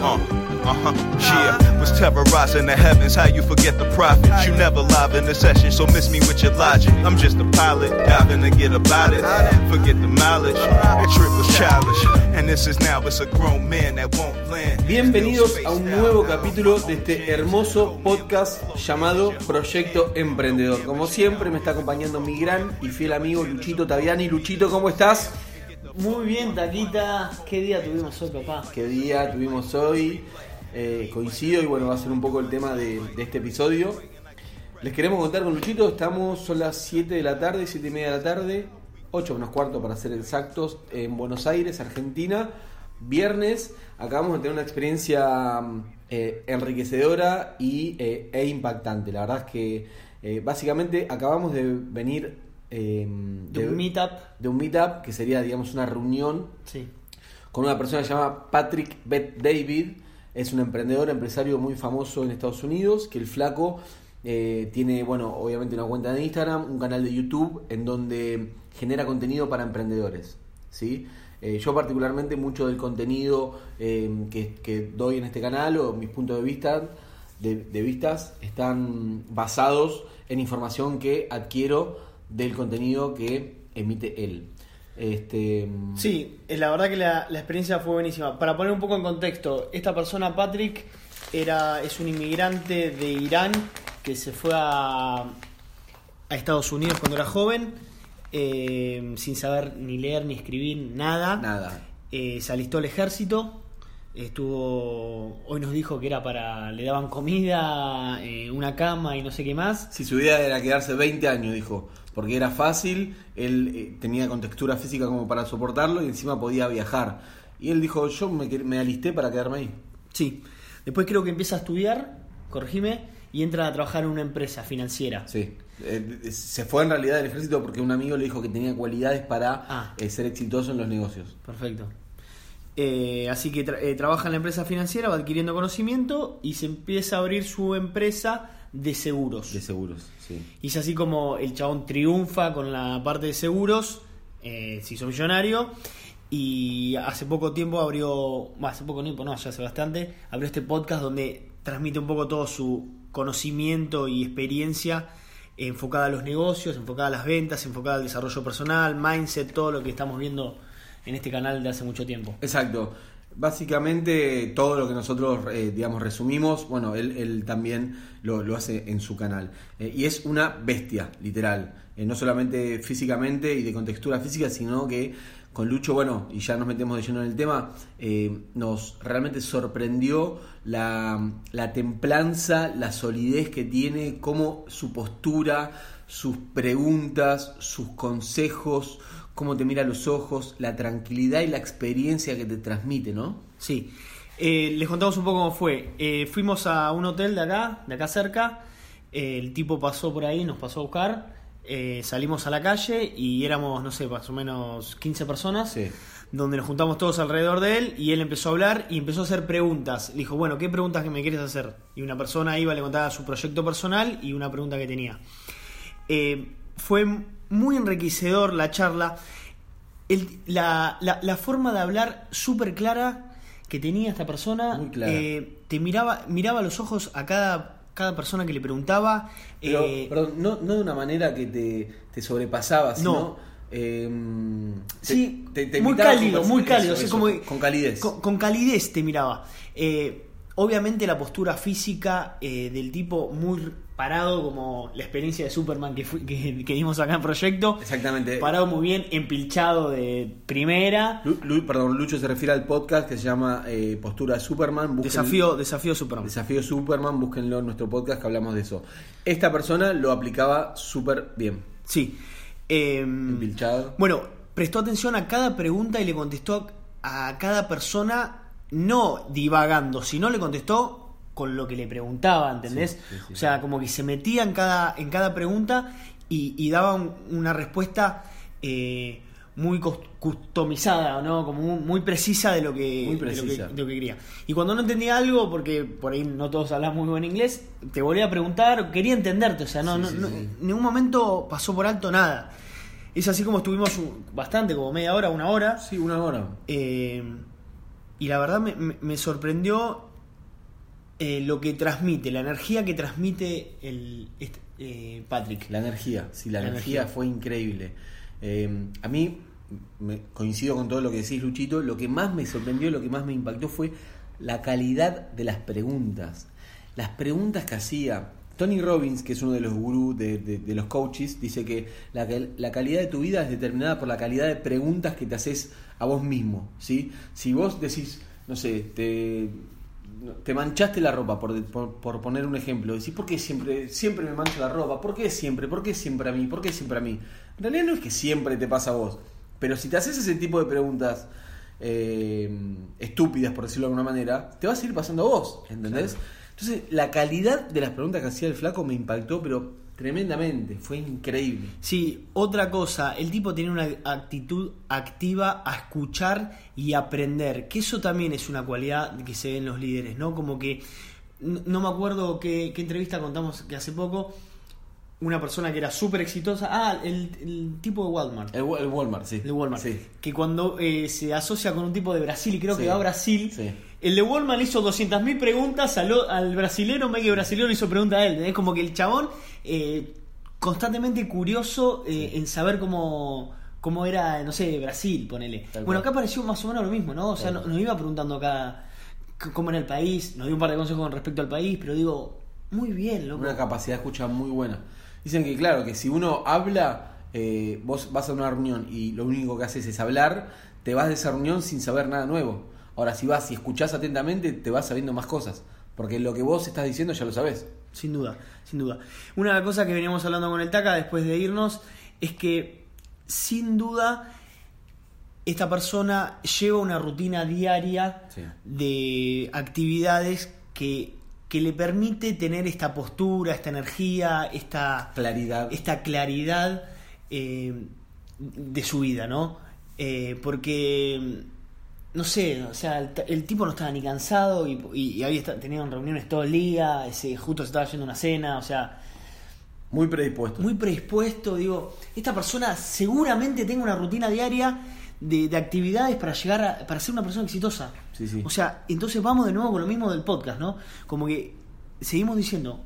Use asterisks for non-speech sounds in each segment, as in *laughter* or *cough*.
Uh, uh-huh, yeah. Was terrorizing the heavens, how you forget the prophets. You never live in the session, so miss me with your logic. I'm just a pilot, diving to get about it. Forget the mileage, that trip was childish. And this is now, it's a grown man that won't land. Bienvenidos a un nuevo capítulo de este hermoso podcast llamado Proyecto Emprendedor. Como siempre me está acompañando mi gran y fiel amigo Luchito Taviani. Luchito, ¿cómo estás? Muy bien, Taquita. ¿Qué día tuvimos hoy, papá? ¿Qué día tuvimos hoy? Eh, coincido y bueno, va a ser un poco el tema de, este episodio. Les queremos contar con Luchito, estamos, son las 7 de la tarde, 7 y media de la tarde, 8 menos cuarto para ser exactos, en Buenos Aires, Argentina. Viernes, acabamos de tener una experiencia eh, enriquecedora y, eh, e impactante. La verdad es que eh, básicamente acabamos de venir eh, De un meetup. de un meetup, que sería, digamos, una reunión Sí. con una persona que se llama Patrick Bet David. Es un emprendedor, empresario muy famoso en Estados Unidos, que el flaco eh, tiene, bueno, obviamente una cuenta de Instagram, un canal de YouTube en donde genera contenido para emprendedores. ¿sí? Eh, yo particularmente mucho del contenido eh, que, que doy en este canal o mis puntos de vista de, de vistas están basados en información que adquiero del contenido que emite él. Este, Sí, la verdad que la, la experiencia fue buenísima. Para poner un poco en contexto, esta persona, Patrick, era, es un inmigrante de Irán que se fue a, a Estados Unidos cuando era joven, eh, sin saber ni leer ni escribir nada. Nada. Eh, se alistó al ejército. Estuvo. Hoy nos dijo que era para. Le daban comida, eh, una cama y no sé qué más. Si su idea era quedarse 20 años, dijo, porque era fácil, él eh, tenía contextura física como para soportarlo y encima podía viajar. Y él dijo, yo me, me alisté para quedarme ahí. Sí. Después creo que empieza a estudiar, corregime, y entra a trabajar en una empresa financiera. Sí. Eh, se fue en realidad del ejército porque un amigo le dijo que tenía cualidades para Ah. eh, ser exitoso en los negocios. Perfecto. Eh, así que tra- eh, trabaja en la empresa financiera, va adquiriendo conocimiento y se empieza a abrir su empresa de seguros. De seguros, sí. Y es así como el chabón triunfa con la parte de seguros, eh, se hizo millonario y hace poco tiempo abrió, bueno, hace poco tiempo, no, ya hace bastante, abrió este podcast donde transmite un poco todo su conocimiento y experiencia enfocada a los negocios, enfocada a las ventas, enfocada al desarrollo personal, mindset, todo lo que estamos viendo en este canal de hace mucho tiempo. Exacto. Básicamente todo lo que nosotros, eh, digamos, resumimos, bueno, él, él también lo, lo hace en su canal. Eh, y es una bestia, literal. Eh, no solamente físicamente y de contextura física, sino que con Lucho, bueno, y ya nos metemos de lleno en el tema, nos realmente sorprendió la, la templanza, la solidez que tiene, cómo su postura, sus preguntas, sus consejos, cómo te mira a los ojos, la tranquilidad y la experiencia que te transmite, ¿no? Sí. Eh, les contamos un poco cómo fue. Eh, fuimos a un hotel de acá, de acá cerca. Eh, el tipo pasó por ahí, nos pasó a buscar. Salimos a la calle y éramos, no sé, más o menos 15 personas. Sí. Donde nos juntamos todos alrededor de él y él empezó a hablar y empezó a hacer preguntas. Le dijo, bueno, ¿qué preguntas que me quieres hacer? Y una persona iba, le contaba su proyecto personal y una pregunta que tenía. Fue muy enriquecedor la charla. El- la, la- la forma de hablar súper clara que tenía esta persona. Muy clara. eh, te miraba, miraba los ojos a cada, cada persona que le preguntaba. Pero, eh, perdón, no, no de una manera que te, te sobrepasaba, sino... eh, te- Sí, te- te muy cálido, muy cálido. eso, como con calidez. Con, con calidez te miraba. Eh, obviamente la postura física eh, del tipo muy parado, como la experiencia de Superman que, fui- que, que dimos acá en Proyecto. Exactamente. Parado muy bien, empilchado de primera. Lu- Lu- perdón, Lucho se refiere al podcast que se llama eh, Postura Superman. Busquen- Desafío, desafío Superman. Desafío Superman, búsquenlo en nuestro podcast que hablamos de eso. Esta persona lo aplicaba súper bien. Sí. Eh, Empilchado. Bueno, prestó atención a cada pregunta y le contestó a cada persona, no divagando, sino le contestó con lo que le preguntaba, ¿entendés? Sí, sí, sí. O sea, como que se metía en cada, en cada pregunta y, y daba un- una respuesta eh, muy cus- customizada, ¿no? Como muy, muy precisa de lo que, Muy de lo que- precisa. de lo que quería. Y cuando no entendía algo, porque por ahí no todos hablan muy buen inglés, te volvía a preguntar, quería entenderte, o sea, no, no, no- en ningún momento pasó por alto nada. Es así como estuvimos bastante, como media hora, una hora. Sí, una hora. Eh, y la verdad me, me- sorprendió eh, lo que transmite, la energía que transmite el este, eh, Patrick. La energía, sí, la, La energía, energía. fue increíble. Eh, a mí, me, coincido con todo lo que decís, Luchito, lo que más me sorprendió, lo que más me impactó fue la calidad de las preguntas. Las preguntas que hacía. Tony Robbins, que es uno de los gurús de, de- de los coaches, dice que la, la calidad de tu vida es determinada por la calidad de preguntas que te haces a vos mismo. ¿sí? Si vos decís, no sé, te, te manchaste la ropa, por, por, por poner un ejemplo. Decís, ¿por qué siempre, siempre me mancho la ropa? ¿Por qué siempre? ¿Por qué siempre a mí? ¿Por qué siempre a mí? En realidad no es que siempre te pasa a vos. Pero si te haces ese tipo de preguntas eh, estúpidas, por decirlo de alguna manera, te va a seguir pasando a vos, ¿entendés? Entonces, la calidad de las preguntas que hacía el flaco me impactó, pero tremendamente. Fue increíble. Sí, otra cosa, el tipo tiene una actitud activa a escuchar y aprender, que eso también es una cualidad que se ve en los líderes, ¿no? Como que, no, me acuerdo qué, qué entrevista contamos que hace poco, una persona que era súper exitosa, ah, el, el tipo de Walmart. El, el Walmart, sí. de Walmart, Sí. que cuando eh, se asocia con un tipo de Brasil y creo Sí. que va a Brasil, Sí. el de Walmart le hizo 200.000 preguntas al, al brasilero, me que el brasilero le hizo preguntas a él, es como que el chabón eh, constantemente curioso eh, en saber cómo cómo era, no sé, Brasil, ponele. Tal bueno, acá pareció más o menos lo mismo, ¿no? O sea, no- nos iba preguntando acá cómo era el país, nos dio un par de consejos con respecto al país, pero digo, muy bien, loco. Una capacidad de escucha muy buena. Dicen que, claro, que si uno habla, eh, vos vas a una reunión y lo único que haces es hablar, te vas de esa reunión sin saber nada nuevo. Ahora, si vas y escuchás atentamente, te vas sabiendo más cosas. Porque lo que vos estás diciendo ya lo sabés. Sin duda, sin duda. Una cosa que veníamos hablando con el Taca después de irnos es que, sin duda, esta persona lleva una rutina diaria Sí. de actividades que, que le permite tener esta postura, esta energía, esta, Claridad. esta claridad eh, de su vida, ¿no? Eh, porque, no sé, o sea, el, el tipo no estaba ni cansado y, y, y había tenían reuniones todo el día, ese, justo se estaba yendo a una cena, o sea, Muy predispuesto. muy predispuesto, digo, esta persona seguramente tenga una rutina diaria de, de actividades para llegar a, para ser una persona exitosa. Sí, sí. O sea, entonces vamos de nuevo con lo mismo del podcast, ¿no? Como que seguimos diciendo,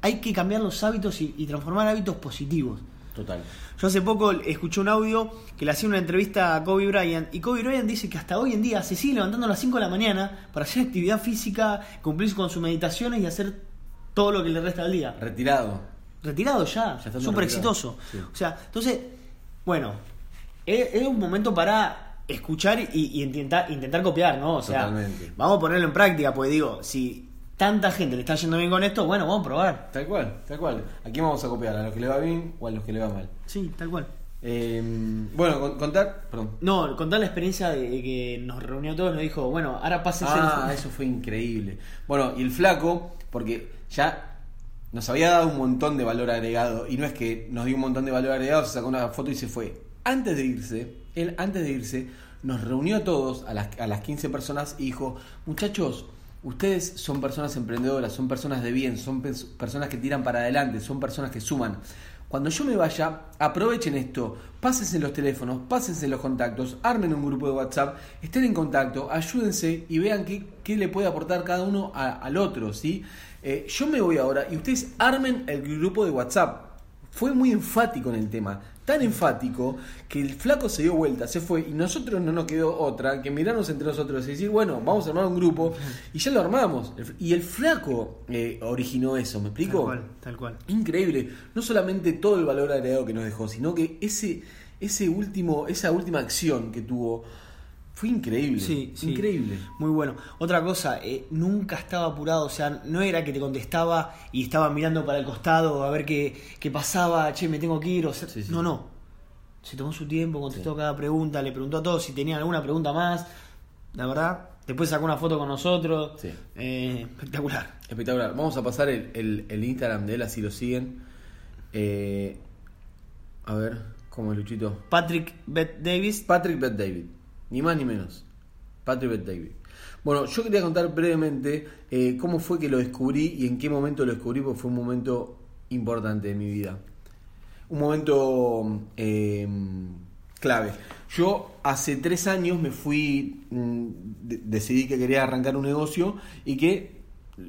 hay que cambiar los hábitos y, y transformar hábitos positivos. Total. Yo hace poco escuché un audio que le hacía una entrevista a Kobe Bryant y Kobe Bryant dice que hasta hoy en día se sigue levantando a las 5 de la mañana para hacer actividad física, cumplir con sus meditaciones y hacer todo lo que le resta del día. Retirado. Retirado ya, súper exitoso. Sí. O sea, entonces, bueno, es, es un momento para escuchar y, y intentar, intentar copiar, ¿no? O sea, Totalmente. vamos a ponerlo en práctica, pues digo, si tanta gente le está yendo bien con esto, bueno, vamos a probar. Tal cual, tal cual. ¿A quién vamos a copiar? ¿A los que le va bien o a los que le va mal? Sí, tal cual. Eh, bueno, con- contar. Perdón. No, contar la experiencia de que nos reunió a todos, nos dijo, bueno, ahora pásense. Ah, el- eso fue increíble. Bueno, y el flaco, porque ya nos había dado un montón de valor agregado, y no es que nos dio un montón de valor agregado, se sacó una foto y se fue. Antes de irse, él antes de irse, nos reunió a todos, a las, a las 15 personas, y dijo, muchachos, ustedes son personas emprendedoras, son personas de bien, son pers- personas que tiran para adelante, son personas que suman. Cuando yo me vaya, aprovechen esto, pásense los teléfonos, pásense los contactos, armen un grupo de WhatsApp, estén en contacto, ayúdense y vean qué, qué le puede aportar cada uno al otro, ¿sí? Eh, yo me voy ahora y ustedes armen el grupo de WhatsApp. Fue muy enfático en el tema, tan enfático que el flaco se dio vuelta, se fue y nosotros no nos quedó otra que mirarnos entre nosotros y decir, bueno, vamos a armar un grupo y ya lo armamos. Y el flaco eh, originó eso, ¿me Tal explico? cual, tal cual. Increíble, no solamente todo el valor agregado que nos dejó, sino que ese, ese último, esa última acción que tuvo fue increíble. Sí, sí. Increíble. Muy bueno. Otra cosa, eh, nunca estaba apurado, o sea, no era que te contestaba y estaba mirando para el costado a ver qué, qué pasaba, che, me tengo que ir, o sea, Sí, sí. no, no. Se tomó su tiempo, contestó cada pregunta, le preguntó a todos si tenían alguna pregunta más. La verdad, después sacó una foto con nosotros. Sí. Eh, espectacular. Espectacular. Vamos a pasar el, el- el Instagram de él, así lo siguen. Eh, a ver, ¿cómo es Luchito? Patrick Beth Davis. Patrick Bet David, ni más ni menos. Patrick David. Bueno, yo quería contar brevemente eh, cómo fue que lo descubrí y en qué momento lo descubrí, porque fue un momento importante de mi vida. Un momento eh, clave. Yo hace tres años me fui, mm, de- decidí que quería arrancar un negocio y que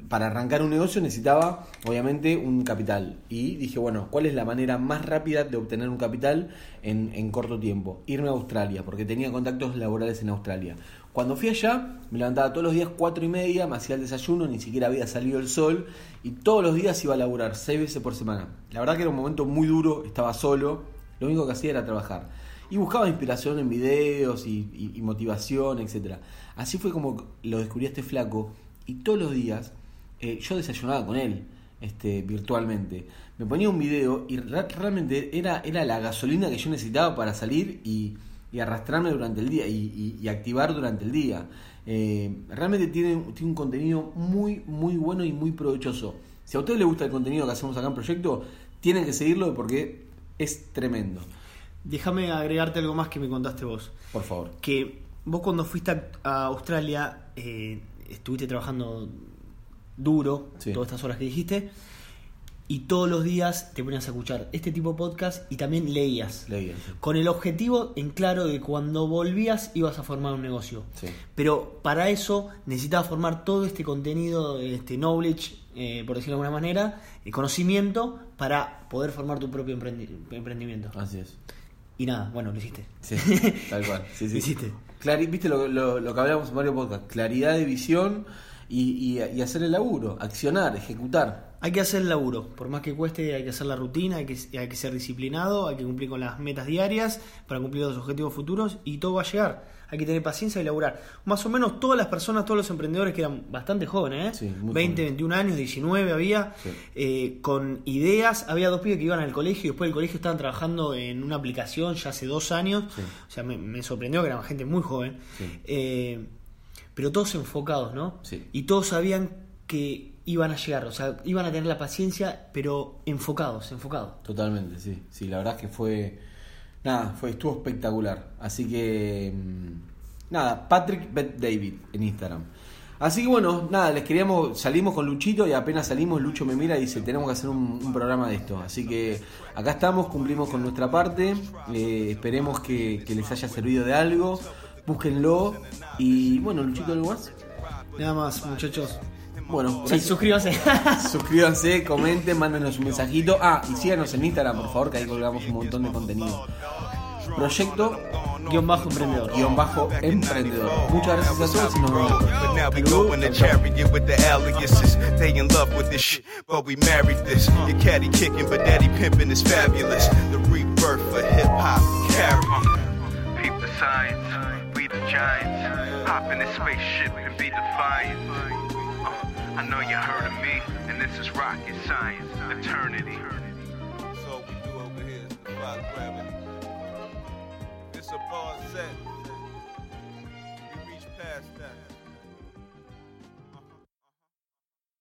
para arrancar un negocio necesitaba obviamente un capital. Y dije, bueno, ¿cuál es la manera más rápida de obtener un capital en, en corto tiempo? Irme a Australia, porque tenía contactos laborales en Australia. Cuando fui allá, me levantaba todos los días cuatro y media, me hacía el desayuno, ni siquiera había salido el sol, y todos los días iba a laburar, seis veces por semana. La verdad que era un momento muy duro, estaba solo, lo único que hacía era trabajar. Y buscaba inspiración en videos y, motivación, etc. Así fue como lo descubrí este flaco, y todos los días eh, yo desayunaba con él este, virtualmente. Me ponía un video y realmente era, era la gasolina que yo necesitaba para salir y, y arrastrarme durante el día y, y- y activar durante el día. Eh, realmente tiene, tiene un contenido muy, muy bueno y muy provechoso. Si a ustedes les gusta el contenido que hacemos acá en Proyecto, tienen que seguirlo porque es tremendo. Déjame agregarte algo más que me contaste vos. Por favor. Que vos cuando fuiste a, a Australia eh, estuviste trabajando duro, Sí. todas estas horas que dijiste, y todos los días te ponías a escuchar este tipo de podcast y también leías. Con el objetivo en claro de cuando volvías ibas a formar un negocio. Sí. Pero para eso necesitabas formar todo este contenido, este knowledge, eh, por decirlo de alguna manera, el conocimiento para poder formar tu propio emprendi- emprendimiento. Así es. Y nada, bueno, lo hiciste. Sí, *laughs* tal cual. Sí, sí. Lo hiciste. Clari- Viste lo, lo- lo que hablamos en varios podcasts, claridad de visión y- y hacer el laburo, accionar, ejecutar. Hay que hacer el laburo, por más que cueste, hay que hacer la rutina, hay que, hay que ser disciplinado, hay que cumplir con las metas diarias para cumplir los objetivos futuros y todo va a llegar. Hay que tener paciencia y laburar. Más o menos todas las personas, todos los emprendedores que eran bastante jóvenes, ¿eh? Sí, muy 20, jóvenes. 21 años, 19 había, Sí. eh, con ideas. Había dos pibes que iban al colegio y después del colegio estaban trabajando en una aplicación ya hace dos años. Sí. O sea, me, me sorprendió que eran gente muy joven. Eh, pero todos enfocados, ¿no? Sí. Y todos sabían que iban a llegar, o sea, iban a tener la paciencia, pero enfocados, enfocados. Totalmente, sí. Sí, la verdad es que fue. Nada, fue, estuvo espectacular. Así que. mm, Nada, Patrick Bet David en Instagram. Así que bueno, nada, les queríamos, salimos con Luchito y apenas salimos, Lucho me mira y dice, tenemos que hacer un, un programa de esto. Así que acá estamos, cumplimos con nuestra parte, eh, esperemos que, que les haya servido de algo, búsquenlo y bueno, Luchito, ¿algo más? Nada más, muchachos. Bueno, Sí, suscríbanse. *laughs* Suscríbanse, comenten, mándenos un mensajito. Ah, y síganos en Instagram, por favor, que ahí colgamos un montón de contenido. Proyecto Guión bajo emprendedor. guion bajo emprendedor. Muchas gracias a todos y nos vemos. But now we go in the chariot with the aliases. They in love with this shit, but we married this. Your caddy kicking, but daddy pimping is fabulous. The rebirth for hip hop, carry. Peep the science, we the giants. Hop in the spaceship and be defiant. I know you heard of me, and this is rocket science, eternity. So we do over here is five gravity. It's a bar set.